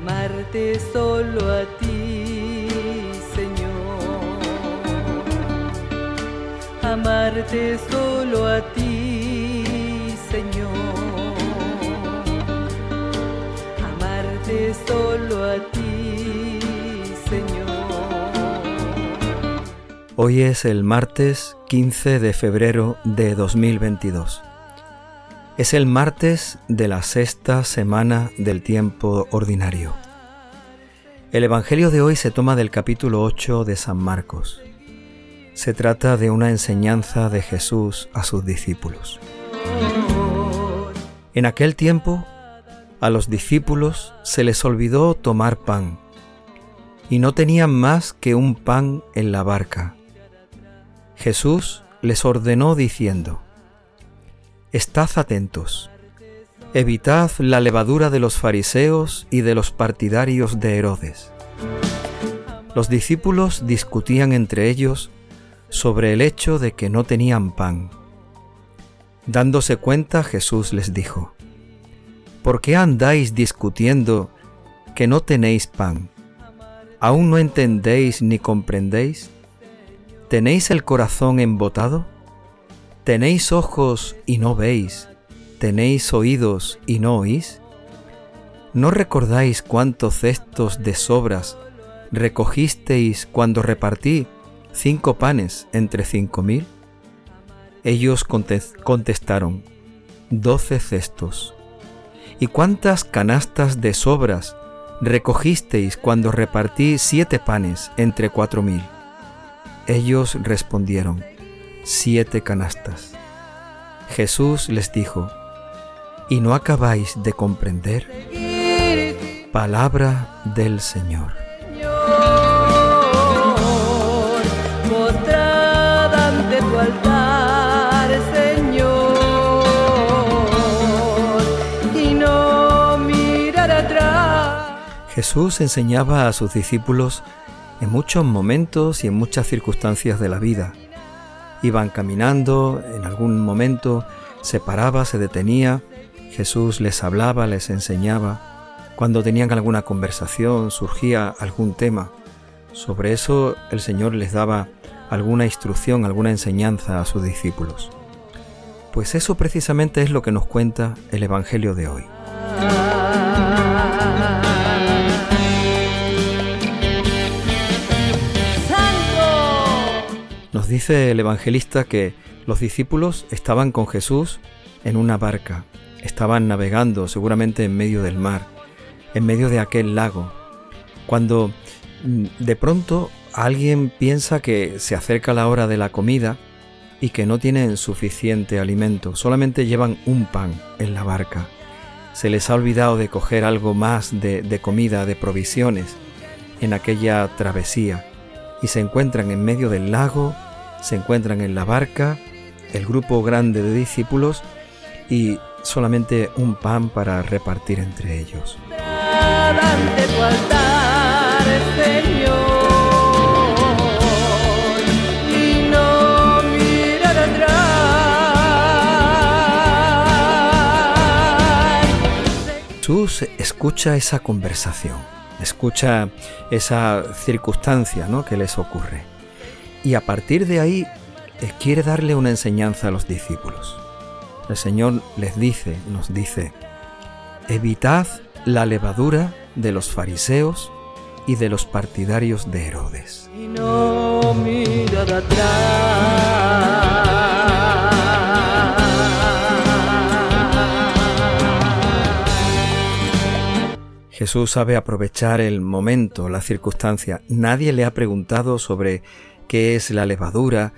amarte solo a ti, Señor. Amarte solo a ti, Señor. Amarte solo a ti, Señor. Hoy es el martes 15 de febrero de 2022. Es el martes de la sexta semana del tiempo ordinario. El Evangelio de hoy se toma del capítulo 8 de San Marcos. Se trata de una enseñanza de Jesús a sus discípulos. En aquel tiempo, a los discípulos se les olvidó tomar pan, y no tenían más que un pan en la barca. Jesús les ordenó diciendo, Estad atentos. Evitad la levadura de los fariseos y de los partidarios de Herodes. Los discípulos discutían entre ellos sobre el hecho de que no tenían pan. Dándose cuenta, Jesús les dijo, ¿Por qué andáis discutiendo que no tenéis pan? ¿Aún no entendéis ni comprendéis? ¿Tenéis el corazón embotado? ¿Tenéis ojos y no veis? ¿Tenéis oídos y no oís? ¿No recordáis cuántos cestos de sobras recogisteis cuando repartí cinco panes entre cinco mil? Ellos contestaron, doce cestos. ¿Y cuántas canastas de sobras recogisteis cuando repartí siete panes entre cuatro mil? Ellos respondieron, siete canastas. Jesús les dijo, ¿y no acabáis de comprender? Palabra del Señor. tu altar, Señor, y no mirar atrás. Jesús enseñaba a sus discípulos en muchos momentos y en muchas circunstancias de la vida Iban caminando, en algún momento se paraba, se detenía, Jesús les hablaba, les enseñaba. Cuando tenían alguna conversación, surgía algún tema. Sobre eso el Señor les daba alguna instrucción, alguna enseñanza a sus discípulos. Pues eso precisamente es lo que nos cuenta el Evangelio de hoy. Dice el evangelista que los discípulos estaban con Jesús en una barca, estaban navegando seguramente en medio del mar, en medio de aquel lago, cuando mm, de pronto alguien piensa que se acerca la hora de la comida y que no tienen suficiente alimento, solamente llevan un pan en la barca. Se les ha olvidado de coger algo más de, de comida, de provisiones en aquella travesía y se encuentran en medio del lago, se encuentran en la barca, el grupo grande de discípulos y solamente un pan para repartir entre ellos. Jesús escucha esa conversación escucha esa circunstancia ¿no? que les ocurre. Y a partir de ahí quiere darle una enseñanza a los discípulos. El Señor les dice, nos dice, evitad la levadura de los fariseos y de los partidarios de Herodes. Y no atrás. Jesús sabe aprovechar el momento, la circunstancia. Nadie le ha preguntado sobre qué es la levadura,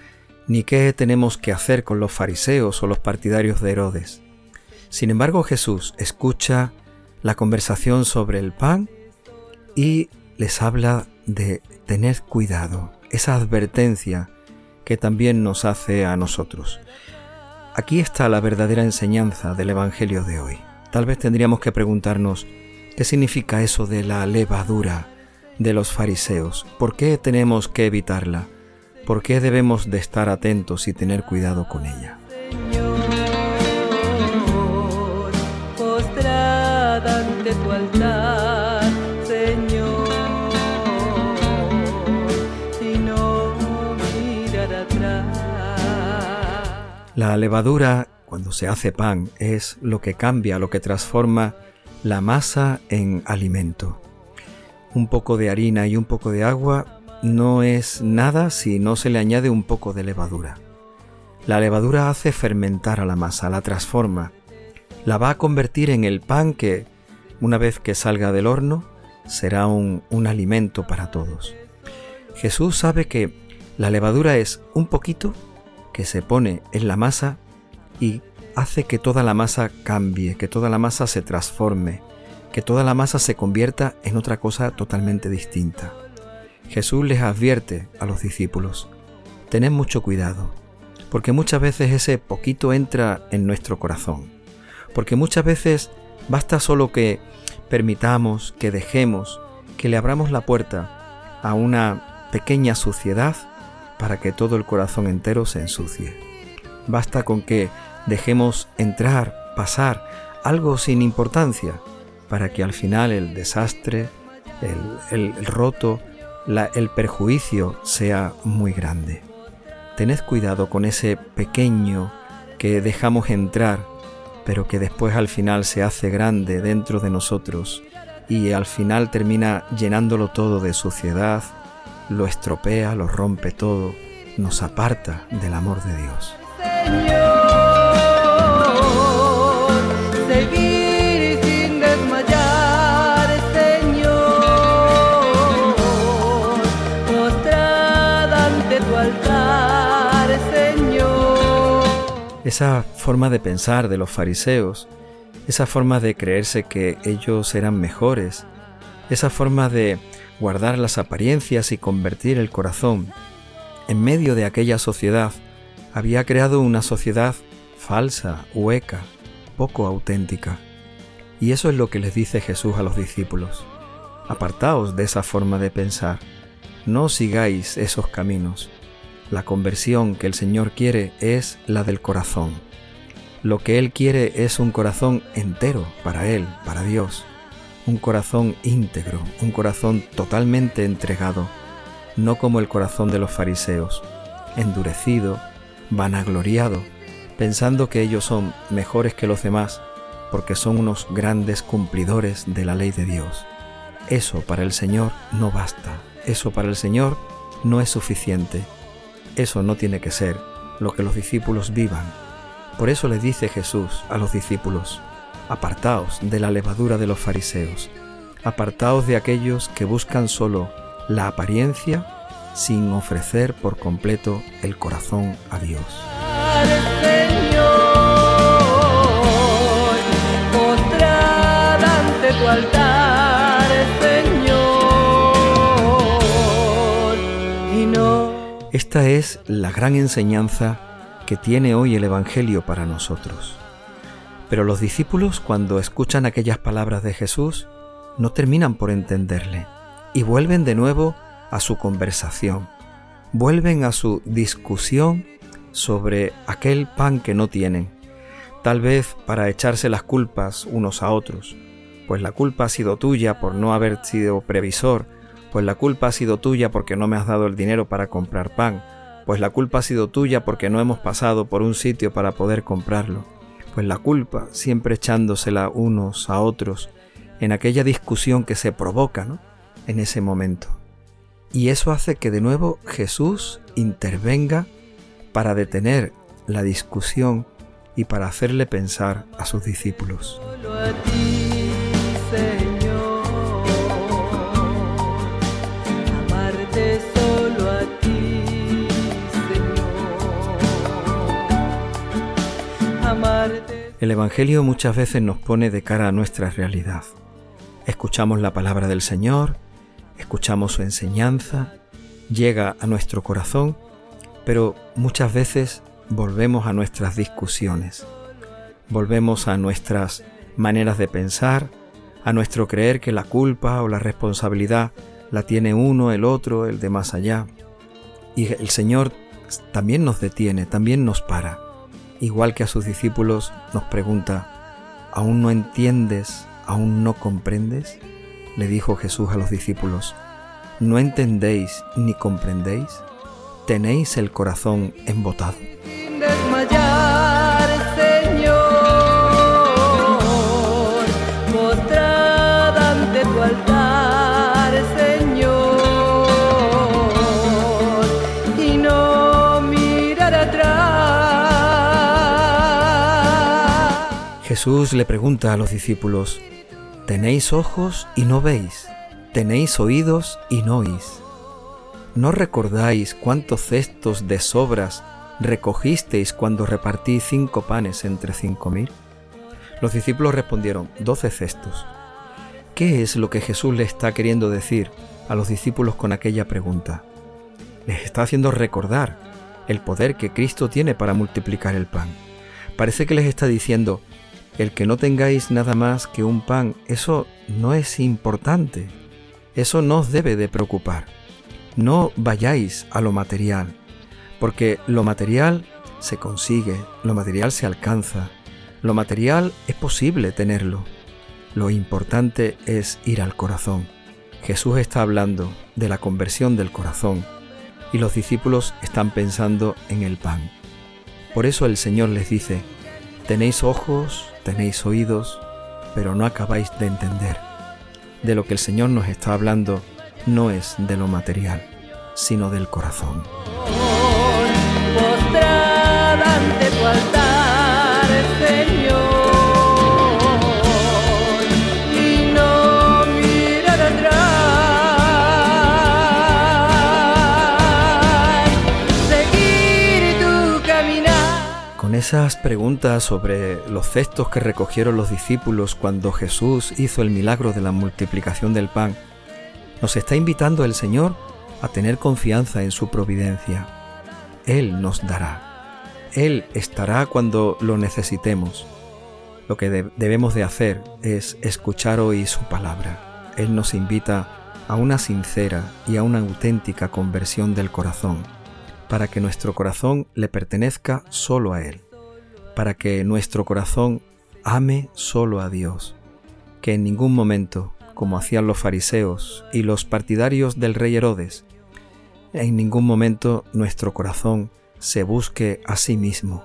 ni qué tenemos que hacer con los fariseos o los partidarios de Herodes. Sin embargo, Jesús escucha la conversación sobre el pan y les habla de tener cuidado, esa advertencia que también nos hace a nosotros. Aquí está la verdadera enseñanza del Evangelio de hoy. Tal vez tendríamos que preguntarnos, ¿Qué significa eso de la levadura de los fariseos? ¿Por qué tenemos que evitarla? ¿Por qué debemos de estar atentos y tener cuidado con ella? Señor, tu Señor, y no atrás. La levadura, cuando se hace pan, es lo que cambia, lo que transforma la masa en alimento. Un poco de harina y un poco de agua no es nada si no se le añade un poco de levadura. La levadura hace fermentar a la masa, la transforma, la va a convertir en el pan que, una vez que salga del horno, será un, un alimento para todos. Jesús sabe que la levadura es un poquito que se pone en la masa y hace que toda la masa cambie, que toda la masa se transforme, que toda la masa se convierta en otra cosa totalmente distinta. Jesús les advierte a los discípulos, tened mucho cuidado, porque muchas veces ese poquito entra en nuestro corazón, porque muchas veces basta solo que permitamos, que dejemos, que le abramos la puerta a una pequeña suciedad para que todo el corazón entero se ensucie. Basta con que dejemos entrar, pasar algo sin importancia, para que al final el desastre, el, roto, el perjuicio sea muy grande. Tened cuidado con ese pequeño que dejamos entrar, pero que después al final se hace grande dentro de nosotros y al final termina llenándolo todo de suciedad, lo estropea, lo rompe todo, nos aparta del amor de Dios. Esa forma de pensar de los fariseos, esa forma de creerse que ellos eran mejores, esa forma de guardar las apariencias y convertir el corazón, en medio de aquella sociedad, había creado una sociedad falsa, hueca, poco auténtica. Y eso es lo que les dice Jesús a los discípulos. Apartaos de esa forma de pensar, no sigáis esos caminos. La conversión que el Señor quiere es la del corazón. Lo que Él quiere es un corazón entero para Él, para Dios. Un corazón íntegro, un corazón totalmente entregado, no como el corazón de los fariseos, endurecido, vanagloriado, pensando que ellos son mejores que los demás porque son unos grandes cumplidores de la ley de Dios. Eso para el Señor no basta, eso para el Señor no es suficiente, eso no tiene que ser lo que los discípulos vivan. Por eso le dice Jesús a los discípulos, Apartaos de la levadura de los fariseos, apartaos de aquellos que buscan solo la apariencia sin ofrecer por completo el corazón a Dios. Esta es la gran enseñanza que tiene hoy el Evangelio para nosotros. Pero los discípulos cuando escuchan aquellas palabras de Jesús no terminan por entenderle y vuelven de nuevo a su conversación, vuelven a su discusión sobre aquel pan que no tienen, tal vez para echarse las culpas unos a otros, pues la culpa ha sido tuya por no haber sido previsor, pues la culpa ha sido tuya porque no me has dado el dinero para comprar pan, pues la culpa ha sido tuya porque no hemos pasado por un sitio para poder comprarlo pues la culpa, siempre echándosela unos a otros en aquella discusión que se provoca ¿no? en ese momento. Y eso hace que de nuevo Jesús intervenga para detener la discusión y para hacerle pensar a sus discípulos. El Evangelio muchas veces nos pone de cara a nuestra realidad. Escuchamos la palabra del Señor, escuchamos su enseñanza, llega a nuestro corazón, pero muchas veces volvemos a nuestras discusiones, volvemos a nuestras maneras de pensar, a nuestro creer que la culpa o la responsabilidad la tiene uno, el otro, el de más allá. Y el Señor también nos detiene, también nos para igual que a sus discípulos, nos pregunta, ¿aún no entiendes, aún no comprendes? Le dijo Jesús a los discípulos, ¿no entendéis ni comprendéis? ¿Tenéis el corazón embotado? Jesús le pregunta a los discípulos, ¿tenéis ojos y no veis? ¿Tenéis oídos y no oís? ¿No recordáis cuántos cestos de sobras recogisteis cuando repartí cinco panes entre cinco mil? Los discípulos respondieron, doce cestos. ¿Qué es lo que Jesús le está queriendo decir a los discípulos con aquella pregunta? Les está haciendo recordar el poder que Cristo tiene para multiplicar el pan. Parece que les está diciendo, el que no tengáis nada más que un pan, eso no es importante, eso no os debe de preocupar. No vayáis a lo material, porque lo material se consigue, lo material se alcanza, lo material es posible tenerlo. Lo importante es ir al corazón. Jesús está hablando de la conversión del corazón y los discípulos están pensando en el pan. Por eso el Señor les dice, tenéis ojos, tenéis oídos, pero no acabáis de entender. De lo que el Señor nos está hablando no es de lo material, sino del corazón. Esas preguntas sobre los cestos que recogieron los discípulos cuando Jesús hizo el milagro de la multiplicación del pan, nos está invitando el Señor a tener confianza en su providencia. Él nos dará. Él estará cuando lo necesitemos. Lo que debemos de hacer es escuchar hoy su palabra. Él nos invita a una sincera y a una auténtica conversión del corazón, para que nuestro corazón le pertenezca solo a Él para que nuestro corazón ame solo a Dios, que en ningún momento, como hacían los fariseos y los partidarios del rey Herodes, en ningún momento nuestro corazón se busque a sí mismo.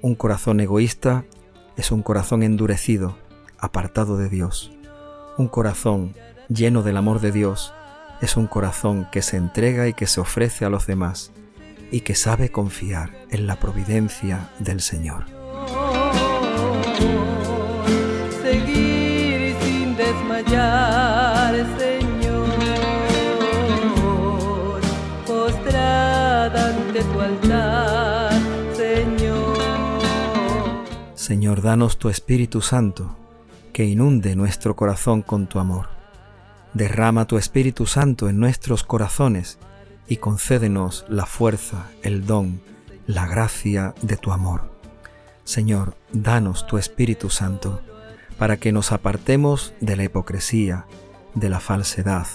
Un corazón egoísta es un corazón endurecido, apartado de Dios. Un corazón lleno del amor de Dios es un corazón que se entrega y que se ofrece a los demás y que sabe confiar en la providencia del Señor. Seguir sin desmayar, Señor, postrada ante tu altar, Señor. Señor, danos tu Espíritu Santo, que inunde nuestro corazón con tu amor. Derrama tu Espíritu Santo en nuestros corazones, y concédenos la fuerza, el don, la gracia de tu amor. Señor, danos tu Espíritu Santo, para que nos apartemos de la hipocresía, de la falsedad,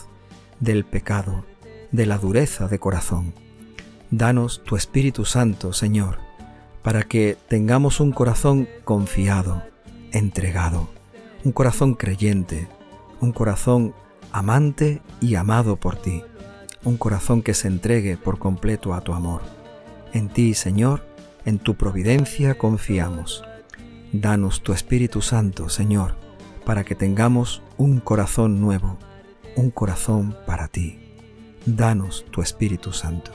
del pecado, de la dureza de corazón. Danos tu Espíritu Santo, Señor, para que tengamos un corazón confiado, entregado, un corazón creyente, un corazón amante y amado por ti un corazón que se entregue por completo a tu amor. En ti, Señor, en tu providencia confiamos. Danos tu Espíritu Santo, Señor, para que tengamos un corazón nuevo, un corazón para ti. Danos tu Espíritu Santo.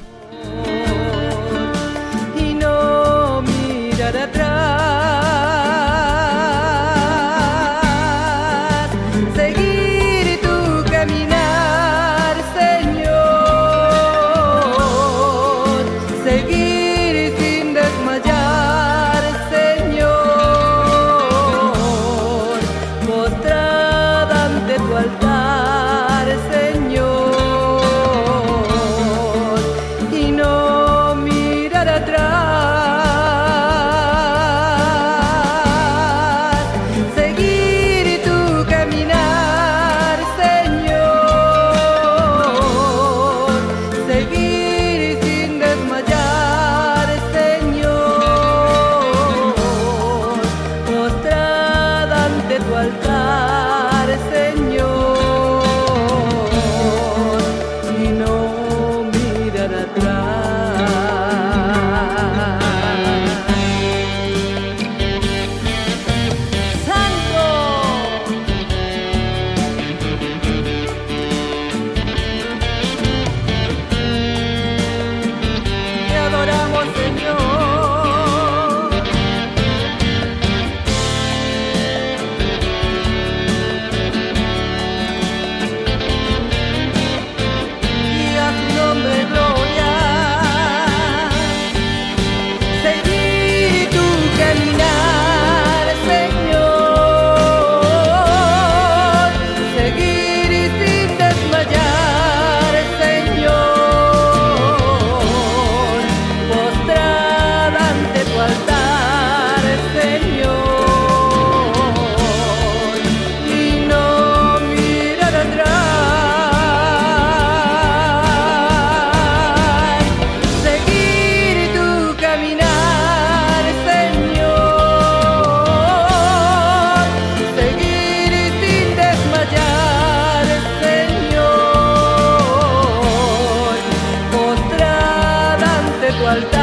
falta